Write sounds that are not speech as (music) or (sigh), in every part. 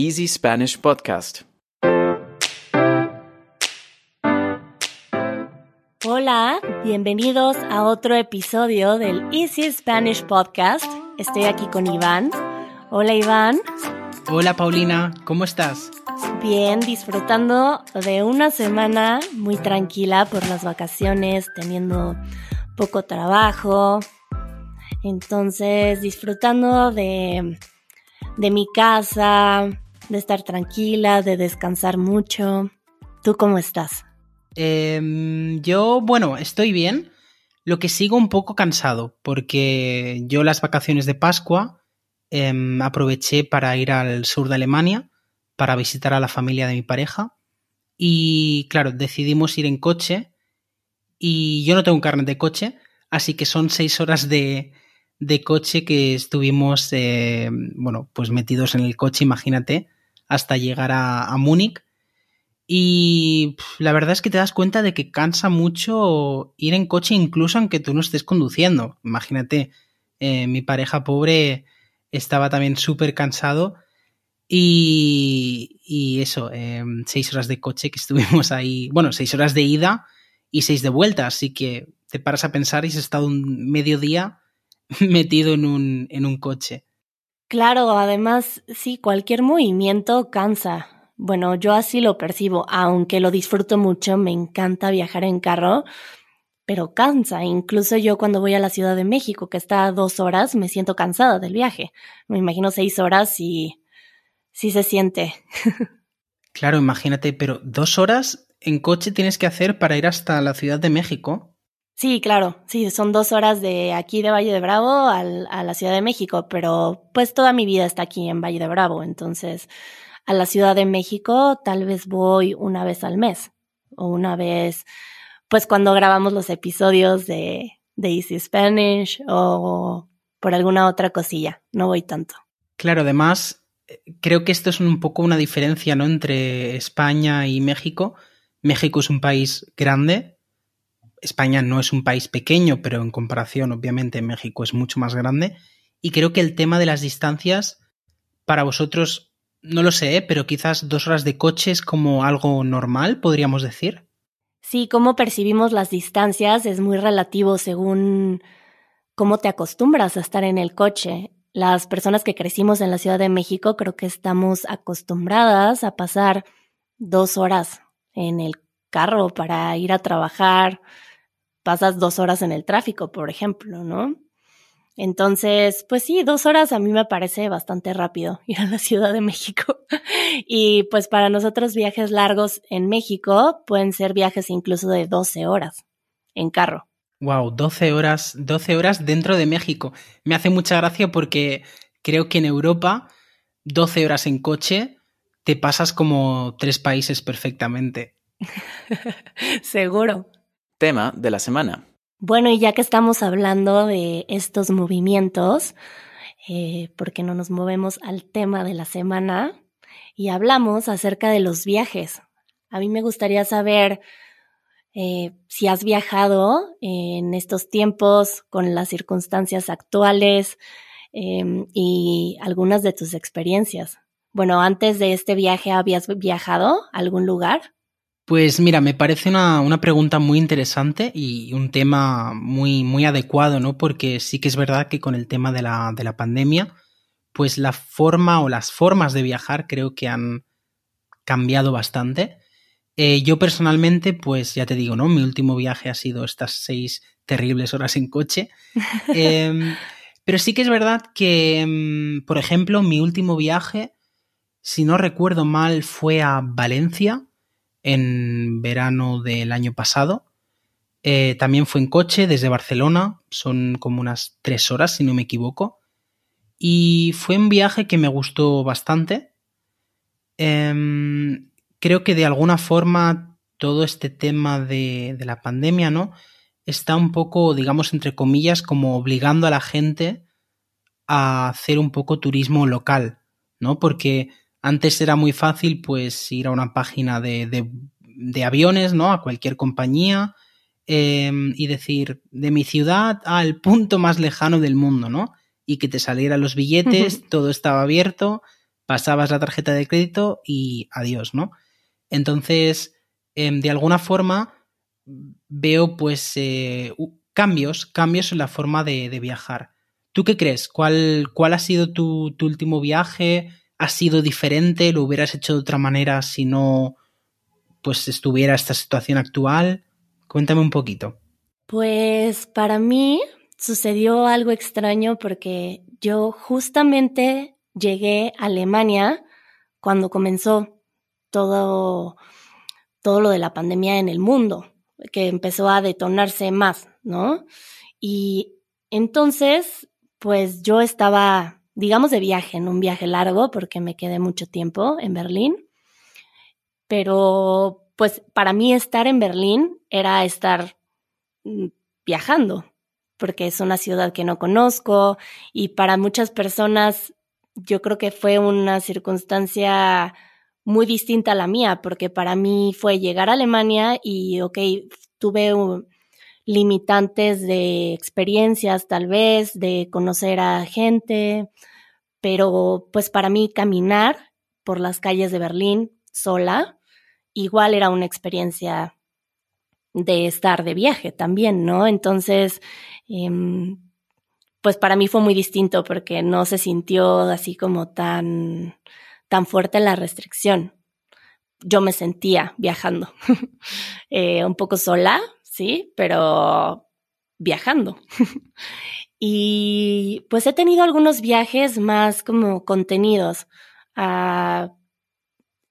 Easy Spanish Podcast. Hola, bienvenidos a otro episodio del Easy Spanish Podcast. Estoy aquí con Iván. Hola Iván. Hola Paulina, ¿cómo estás? Bien, disfrutando de una semana muy tranquila por las vacaciones, teniendo poco trabajo. Entonces, disfrutando de, de mi casa, de estar tranquila, de descansar mucho. ¿Tú cómo estás? Em, yo, bueno, estoy bien. Lo que sigo un poco cansado, porque yo las vacaciones de Pascua em, aproveché para ir al sur de Alemania para visitar a la familia de mi pareja. Y claro, decidimos ir en coche. Y yo no tengo un carnet de coche, así que son seis horas de, de coche que estuvimos, eh, bueno, pues metidos en el coche, imagínate, hasta llegar a, Múnich. Y la verdad es que te das cuenta de que cansa mucho ir en coche incluso aunque tú no estés conduciendo. Imagínate, eh, mi pareja pobre estaba también súper cansado y, y eso, eh, seis horas de coche que (laughs) estuvimos ahí, bueno, seis horas de ida y seis de vuelta, así que te paras a pensar y has estado un mediodía (laughs) metido en un, en un coche. Claro, además, sí, cualquier movimiento cansa. Bueno, yo así lo percibo, aunque lo disfruto mucho, me encanta viajar en carro, pero cansa. Incluso yo cuando voy a la Ciudad de México, que está a dos horas, me siento cansada del viaje. Me imagino seis horas y sí se siente. (laughs) Claro, imagínate, pero dos horas en coche tienes que hacer para ir hasta la Ciudad de México. Sí, claro, sí, son dos horas de aquí de Valle de Bravo al, a la Ciudad de México, pero pues toda mi vida está aquí en Valle de Bravo, entonces a la Ciudad de México tal vez voy una vez al mes o una vez, pues cuando grabamos los episodios de, de Easy Spanish o por alguna otra cosilla, no voy tanto. Claro, además, creo que esto es un poco una diferencia, ¿no? Entre España y México. México es un país grande, España no es un país pequeño, pero en comparación, obviamente, México es mucho más grande. Y creo que el tema de las distancias, para vosotros, no lo sé, ¿eh? pero quizás dos horas de coche es como algo normal, podríamos decir. Sí, cómo percibimos las distancias es muy relativo según cómo te acostumbras a estar en el coche. Las personas que crecimos en la Ciudad de México creo que estamos acostumbradas a pasar dos horas en el carro para ir a trabajar, pasas dos horas en el tráfico, por ejemplo, ¿no? Entonces, pues sí, dos horas a mí me parece bastante rápido (laughs) ir a la Ciudad de México. (laughs) y pues para nosotros viajes largos en México pueden ser viajes incluso de 12 horas en carro. Wow, 12 horas, 12 horas dentro de México. Me hace mucha gracia porque creo que en Europa 12 horas en coche te pasas como tres países perfectamente. (laughs) Seguro. Tema de la semana. Bueno, y ya que estamos hablando de estos movimientos, eh, ¿por qué no nos movemos al tema de la semana? Y hablamos acerca de los viajes. A mí me gustaría saber eh, si has viajado en estos tiempos con las circunstancias actuales eh, y algunas de tus experiencias. Bueno, antes de este viaje, ¿habías viajado a algún lugar? Pues mira, me parece una, una, pregunta muy interesante y un tema muy, muy adecuado, ¿no? Porque sí que es verdad que con el tema de la, de la pandemia, pues la forma o las formas de viajar creo que han cambiado bastante. Eh, yo personalmente, pues ya te digo, ¿no? Mi último viaje ha sido estas seis terribles horas en coche. (laughs) eh, pero sí que es verdad que, mm, por ejemplo, mi último viaje, si no recuerdo mal, fue a Valencia en verano del año pasado. Eh, también fue en coche desde Barcelona, son como unas tres horas si no me equivoco. Y fue un viaje que me gustó bastante. Eh, creo que de alguna forma todo este tema de, de, la pandemia, ¿no? Está un poco, digamos, entre comillas, como obligando a la gente a hacer un poco turismo local, ¿no? Porque antes era muy fácil, pues, ir a una página de, de, de aviones, ¿no? A cualquier compañía eh, y decir, de mi ciudad al punto más lejano del mundo, ¿no? Y que te salieran los billetes, uh -huh. todo estaba abierto, pasabas la tarjeta de crédito y adiós, ¿no? Entonces, em, de alguna forma, veo pues eh, cambios, cambios en la forma de, viajar. ¿Tú qué crees? ¿Cuál, cuál ha sido tu, tu, último viaje? ¿Ha sido diferente? ¿Lo hubieras hecho de otra manera si no pues estuviera esta situación actual? Cuéntame un poquito. Pues para mí sucedió algo extraño porque yo justamente llegué a Alemania cuando comenzó todo, todo lo de la pandemia en el mundo, que empezó a detonarse más, ¿no? Y entonces, pues yo estaba, digamos, de viaje, en un viaje largo, porque me quedé mucho tiempo en Berlín, pero pues para mí estar en Berlín era estar mm, viajando, porque es una ciudad que no conozco y para muchas personas yo creo que fue una circunstancia muy distinta a la mía, porque para mí fue llegar a Alemania y, ok, tuve limitantes de experiencias tal vez, de conocer a gente, pero pues para mí caminar por las calles de Berlín sola, igual era una experiencia de estar de viaje también, ¿no? Entonces, em, pues para mí fue muy distinto porque no se sintió así como tan, tan fuerte la restricción. Yo me sentía viajando, (laughs) eh, un poco sola, sí, pero viajando. (laughs) y pues he tenido algunos viajes más como contenidos. Ah,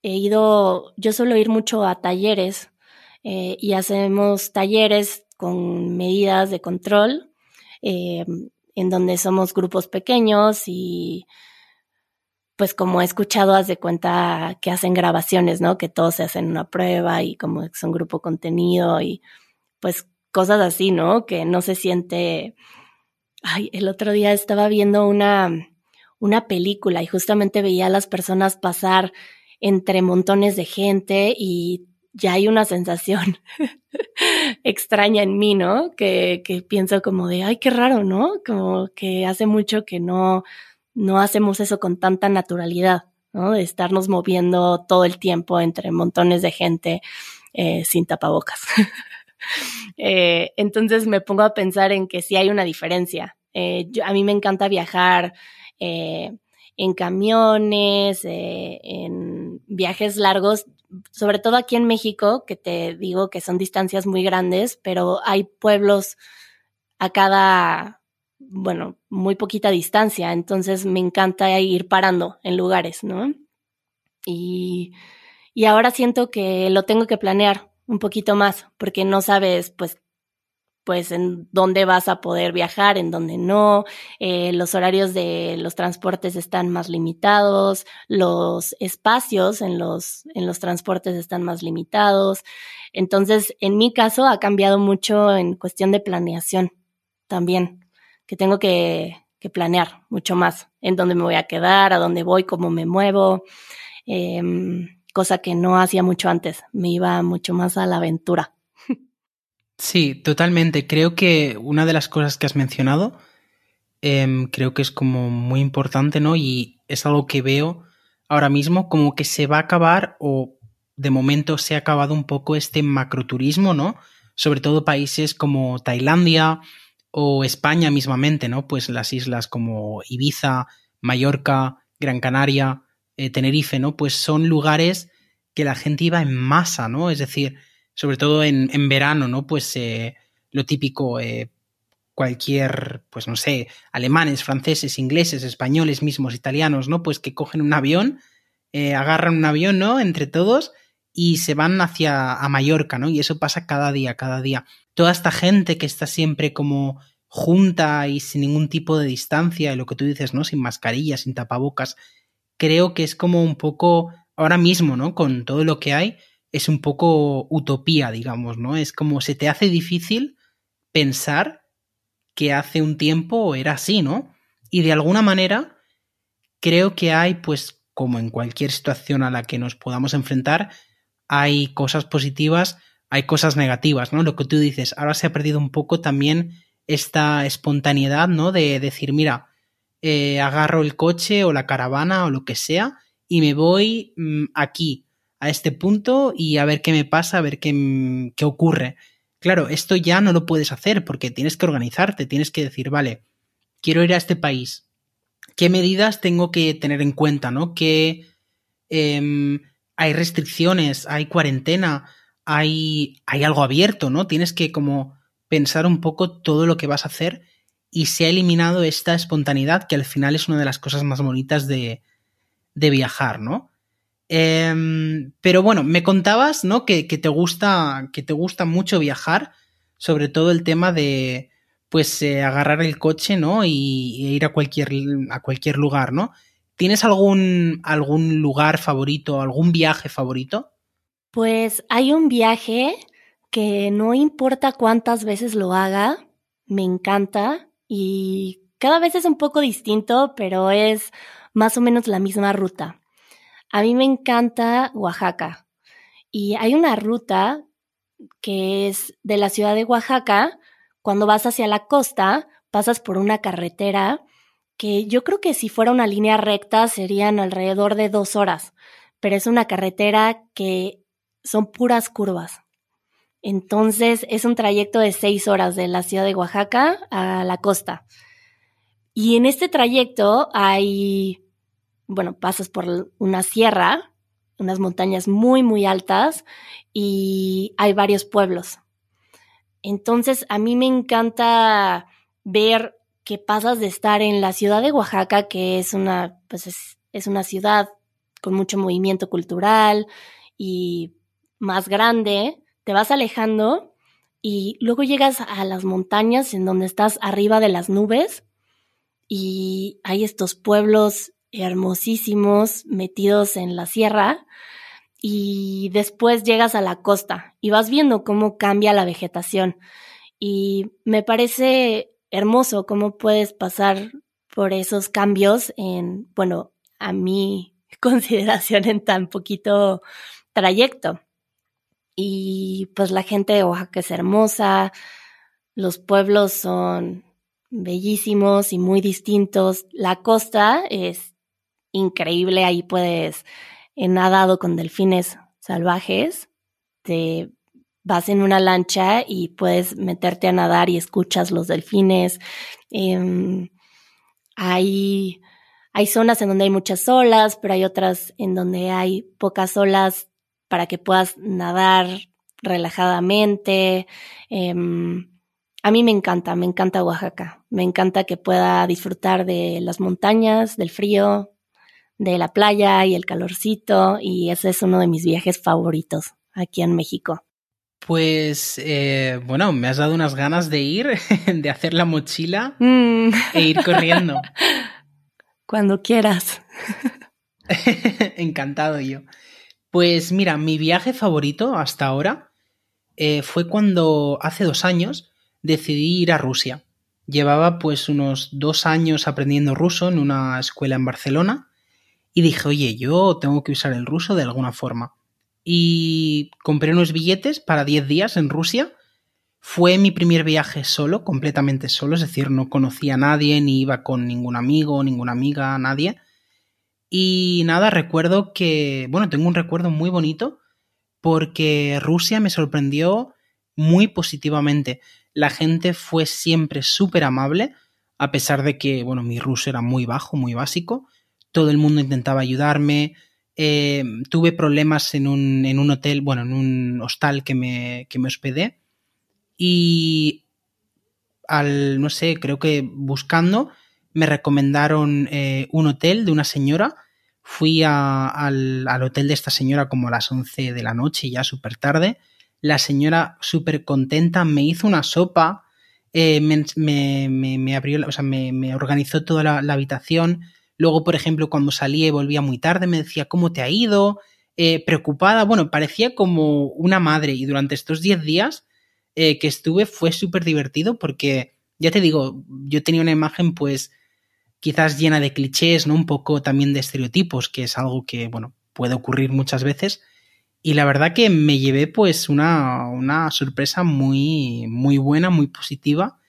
he ido, yo suelo ir mucho a talleres eh, y hacemos talleres con medidas de control. Eh, en donde somos grupos pequeños y pues como he escuchado, haz de cuenta que hacen grabaciones, ¿no? Que todos se hacen una prueba y como son grupo contenido y pues cosas así, ¿no? Que no se siente... Ay, el otro día estaba viendo una, una película y justamente veía a las personas pasar entre montones de gente y ya hay una sensación (laughs) extraña en mí, ¿no? Que, que pienso como de, ay, qué raro, ¿no? Como que hace mucho que no, no hacemos eso con tanta naturalidad, ¿no? De estarnos moviendo todo el tiempo entre montones de gente eh, sin tapabocas. (laughs) eh, entonces me pongo a pensar en que sí hay una diferencia. Eh, a mí me encanta viajar eh, en camiones, en viajes largos sobre todo aquí en México, que te digo que son distancias muy grandes, pero hay pueblos a cada, bueno, muy poquita distancia, entonces me encanta ir parando en lugares, ¿no? Y, y ahora siento que lo tengo que planear un poquito más, porque no sabes, pues, pues en dónde vas a poder viajar, en dónde no, eh, los horarios de los transportes están más limitados, los espacios en los, en los transportes están más limitados. Entonces, en mi caso ha cambiado mucho en cuestión de planeación también, que tengo que, planear mucho más en dónde me voy a quedar, a dónde voy, cómo me muevo, eh, cosa que no hacía mucho antes, me iba mucho más a la aventura. Sí, totalmente. Creo que una de las cosas que has mencionado, eh, creo que es como muy importante, ¿no? Y es algo que veo ahora mismo como que se va a acabar o de momento se ha acabado un poco este macroturismo, ¿no? Sobre todo países como Tailandia o España mismamente, ¿no? Pues las islas como Ibiza, Mallorca, Gran Canaria, eh, Tenerife, ¿no? Pues son lugares que la gente iba en masa, ¿no? Es decir, sobre todo en, en verano, ¿no? Pues eh, lo típico, eh, cualquier, pues no sé, alemanes, franceses, ingleses, españoles mismos, italianos, ¿no? Pues que cogen un avión, agarran un avión, ¿no? Entre todos y se van hacia a Mallorca, ¿no? Y eso pasa cada día, cada día. Toda esta gente que está siempre como junta y sin ningún tipo de distancia, lo que tú dices, ¿no? Sin mascarilla, sin tapabocas, creo que es como un poco ahora mismo, ¿no? Con todo lo que hay, es un poco utopía, digamos, ¿no? Es como se te hace difícil pensar que hace un tiempo era así, ¿no? Y de alguna manera creo que hay, pues, como en cualquier situación a la que nos podamos enfrentar, hay cosas positivas, hay cosas negativas, ¿no? Lo que tú dices, ahora se ha perdido un poco también esta espontaneidad, ¿no? De decir, mira, eh, agarro el coche o la caravana o lo que sea y me voy mm, aquí, a este punto y a ver qué me pasa, a ver qué, mm, qué ocurre. Claro, esto ya no lo puedes hacer porque tienes que organizarte, tienes que decir, vale, quiero ir a este país. ¿Qué medidas tengo que tener en cuenta, no? ¿Qué, em, hay restricciones, hay cuarentena, hay, hay algo abierto, ¿no? Tienes que como pensar un poco todo lo que vas a hacer y se ha eliminado esta espontaneidad que al final es una de las cosas más bonitas de, de viajar, ¿no? Em, pero bueno, me contabas, ¿no? Que, te gusta, que te gusta mucho viajar, sobre todo el tema de, pues, eh, agarrar el coche, ¿no? Y, ir a cualquier, a cualquier lugar, ¿no? ¿Tienes algún, algún lugar favorito, algún viaje favorito? Pues hay un viaje que no importa cuántas veces lo haga, me encanta y cada vez es un poco distinto, pero es más o menos la misma ruta. A mí me encanta Oaxaca y hay una ruta que es de la ciudad de Oaxaca, cuando vas hacia la costa, pasas por una carretera que yo creo que si fuera una línea recta serían alrededor de dos horas, pero es una carretera que son puras curvas. Entonces es un trayecto de seis horas de la ciudad de Oaxaca a la costa. Y en este trayecto hay, bueno, pasas por una sierra, unas montañas muy, muy altas y hay varios pueblos. Entonces a mí me encanta ver que pasas de estar en la ciudad de Oaxaca, que es una, pues es, una ciudad con mucho movimiento cultural y más grande, te vas alejando y luego llegas a las montañas en donde estás arriba de las nubes y hay estos pueblos hermosísimos metidos en la sierra y después llegas a la costa y vas viendo cómo cambia la vegetación y me parece hermoso cómo puedes pasar por esos cambios en, bueno, a mi (laughs) consideración en tan poquito trayecto. Y pues la gente de Oaxaca es hermosa, los pueblos son bellísimos y muy distintos. La costa es increíble, ahí puedes, he nadado con delfines salvajes, te vas en una lancha y puedes meterte a nadar y escuchas los delfines. Em, hay, hay zonas en donde hay muchas olas, pero hay otras en donde hay pocas olas para que puedas nadar relajadamente. Em, a mí me encanta, me encanta Oaxaca. Me encanta que pueda disfrutar de las montañas, del frío, de la playa y el calorcito. Y ese es uno de mis viajes favoritos aquí en México. Pues eh, bueno, me has dado unas ganas de ir, (laughs) de hacer la mochila mm. e ir corriendo. (laughs) Cuando quieras. (laughs) Encantado yo. Pues mira, mi viaje favorito hasta ahora eh, fue cuando hace dos años decidí ir a Rusia. Llevaba pues unos dos años aprendiendo ruso en una escuela en Barcelona y dije, oye, yo tengo que usar el ruso de alguna forma y compré unos billetes para 10 días en Rusia. Fue mi primer viaje solo, completamente solo, es decir, no conocía a nadie, ni iba con ningún amigo, ninguna amiga, nadie. Y nada, recuerdo que, bueno, tengo un recuerdo muy bonito porque Rusia me sorprendió muy positivamente. La gente fue siempre súper amable, a pesar de que, bueno, mi ruso era muy bajo, muy básico. Todo el mundo intentaba ayudarme, eh, tuve problemas en un, en un, hotel, bueno, en un hostal que me, que me hospedé. Y al, no sé, creo que buscando, me recomendaron eh, un hotel de una señora. Fui al, al, hotel de esta señora como a las 11 de la noche, ya súper tarde. La señora súper contenta me hizo una sopa, eh, me, me, abrió, o sea, me, organizó toda la habitación, Luego, por ejemplo, cuando salía y volvía muy tarde, me decía, ¿cómo te ha ido? Eh, preocupada, bueno, parecía como una madre y durante estos 10 días que estuve fue súper divertido porque, ya te digo, yo tenía una imagen pues quizás llena de clichés, ¿no? Un poco también de estereotipos, que es algo que, bueno, puede ocurrir muchas veces. Y la verdad que me llevé pues una, una sorpresa muy, muy buena, muy positiva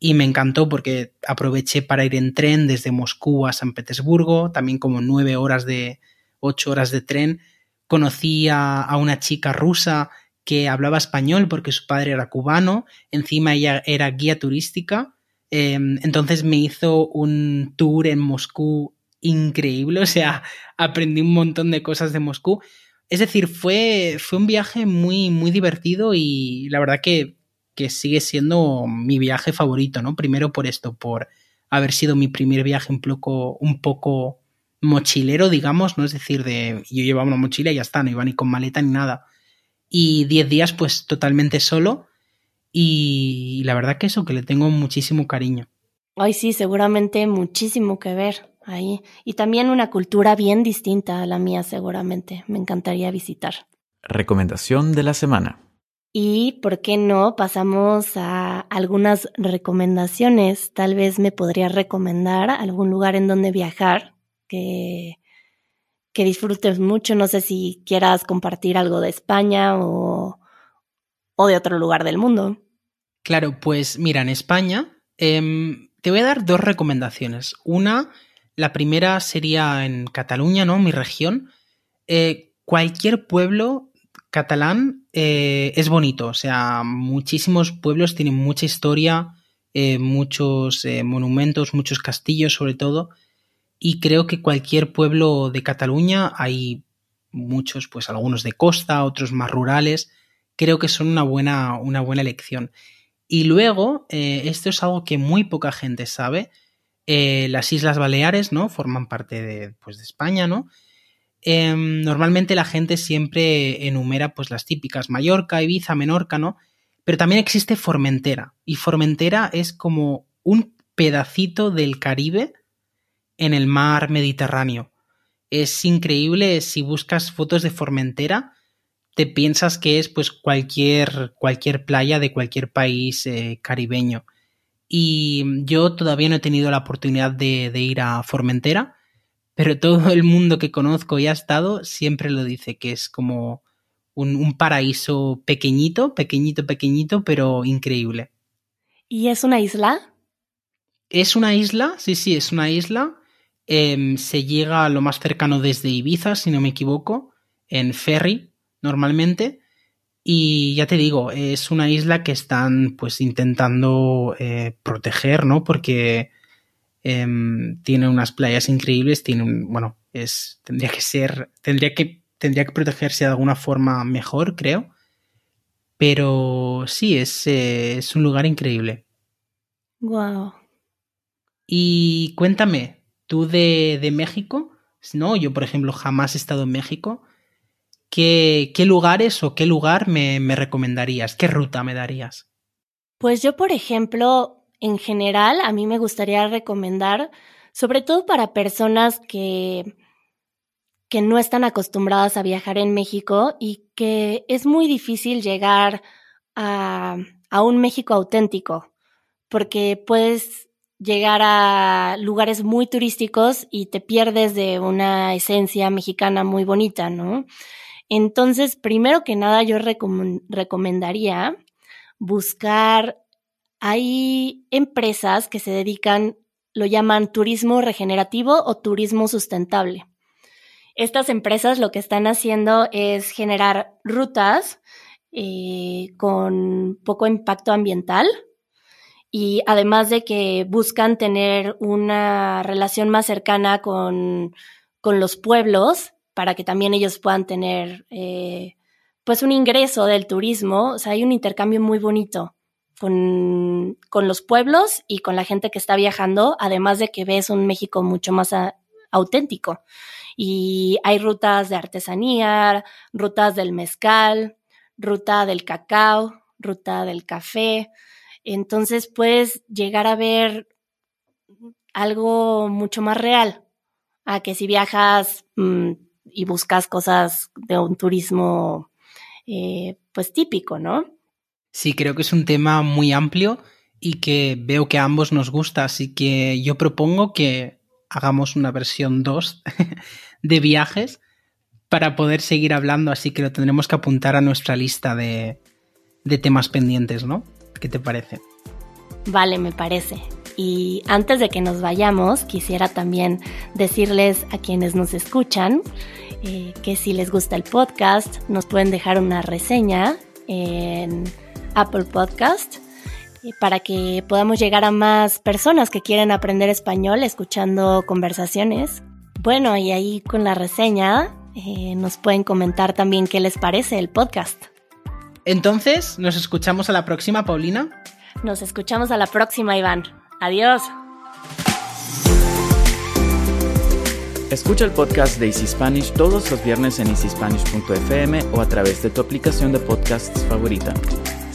y me encantó porque aproveché para ir en tren desde Moscú a San Petersburgo, también como nueve horas de, ocho horas de tren. Conocí a, una chica rusa que hablaba español porque su padre era cubano, encima ella era guía turística, em, entonces me hizo un tour en Moscú increíble, (laughs) o sea, aprendí un montón de cosas de Moscú. Es decir, fue, fue un viaje muy, muy divertido y la verdad que, que sigue siendo mi viaje favorito, ¿no? Primero por esto, por haber sido mi primer viaje un poco, un poco mochilero, digamos, ¿no? Es decir, de yo llevaba una mochila y ya está, no iba ni con maleta ni nada. Y 10 días, pues totalmente solo. Y la verdad que eso, que le tengo muchísimo cariño. Ay, sí, seguramente muchísimo que ver ahí. Y también una cultura bien distinta a la mía, seguramente. Me encantaría visitar. Recomendación de la semana. Y, ¿por qué no? Pasamos a algunas recomendaciones. Tal vez me podría recomendar algún lugar en donde viajar que, que disfrutes mucho. No sé si quieras compartir algo de España o, o de otro lugar del mundo. Claro, pues mira, en España em, te voy a dar dos recomendaciones. Una, la primera sería en Cataluña, ¿no? Mi región. Eh, cualquier pueblo catalán eh, es bonito, o sea, muchísimos pueblos tienen mucha historia, eh, muchos monumentos, muchos castillos sobre todo, y creo que cualquier pueblo de Cataluña, hay muchos, pues algunos de costa, otros más rurales, creo que son una buena, una buena elección. Y luego, esto es algo que muy poca gente sabe, las Islas Baleares, ¿no? Forman parte de, pues, de España, ¿no? Em, normalmente la gente siempre enumera pues las típicas Mallorca, Ibiza, Menorca, ¿no? Pero también existe Formentera. Y Formentera es como un pedacito del Caribe en el mar Mediterráneo. Es increíble, si buscas fotos de Formentera, te piensas que es pues cualquier, cualquier playa de cualquier país eh, caribeño. Y yo todavía no he tenido la oportunidad de ir a Formentera, pero (laughs) todo el mundo que conozco y ha estado siempre lo dice, que es como un, paraíso pequeñito, pequeñito, pequeñito, pero increíble. ¿Y es una isla? Es una isla, sí, sí, es una isla. Em, se llega a lo más cercano desde Ibiza, si no me equivoco, en ferry, normalmente. Y ya te digo, es una isla que están pues intentando eh, proteger, ¿no? Porque Em, tiene unas playas increíbles, tiene un, bueno, es, tendría que ser, tendría que, tendría que protegerse de alguna forma mejor, creo. Pero sí, es, eh, es un lugar increíble. Wow. Y cuéntame, tú de, de, México, no, yo por ejemplo jamás he estado en México. ¿Qué, qué lugares o qué lugar me, me recomendarías? ¿Qué ruta me darías? Pues yo, por ejemplo, en general, a mí me gustaría recomendar, sobre todo para personas que, que no están acostumbradas a viajar en México y que es muy difícil llegar a, a un México auténtico, porque puedes llegar a lugares muy turísticos y te pierdes de una esencia mexicana muy bonita, ¿no? Entonces, primero que nada, yo recomendaría buscar hay empresas que se dedican, lo llaman turismo regenerativo o turismo sustentable. Estas empresas lo que están haciendo es generar rutas eh, con poco impacto ambiental y además de que buscan tener una relación más cercana con, con los pueblos para que también ellos puedan tener eh, pues un ingreso del turismo, o sea, hay un intercambio muy bonito con, con, los pueblos y con la gente que está viajando, además de que ves un México mucho más auténtico. Y hay rutas de artesanía, rutas del mezcal, ruta del cacao, ruta del café. Entonces puedes llegar a ver algo mucho más real a que si viajas mm, y buscas cosas de un turismo eh, pues típico, ¿no? Sí, creo que es un tema muy amplio y que veo que a ambos nos gusta, así que yo propongo que hagamos una versión 2 (laughs) de viajes para poder seguir hablando, así que lo tendremos que apuntar a nuestra lista de, de temas pendientes, ¿no? ¿Qué te parece? Vale, me parece. Y antes de que nos vayamos, quisiera también decirles a quienes nos escuchan eh, que si les gusta el podcast nos pueden dejar una reseña en Apple Podcast eh, para que podamos llegar a más personas que quieren aprender español escuchando conversaciones. Bueno, y ahí con la reseña eh, nos pueden comentar también qué les parece el podcast. Entonces, nos escuchamos a la próxima, Paulina. Nos escuchamos a la próxima, Iván. Adiós. Escucha el podcast de Easy Spanish todos los viernes en easyspanish.fm o a través de tu aplicación de podcasts favorita.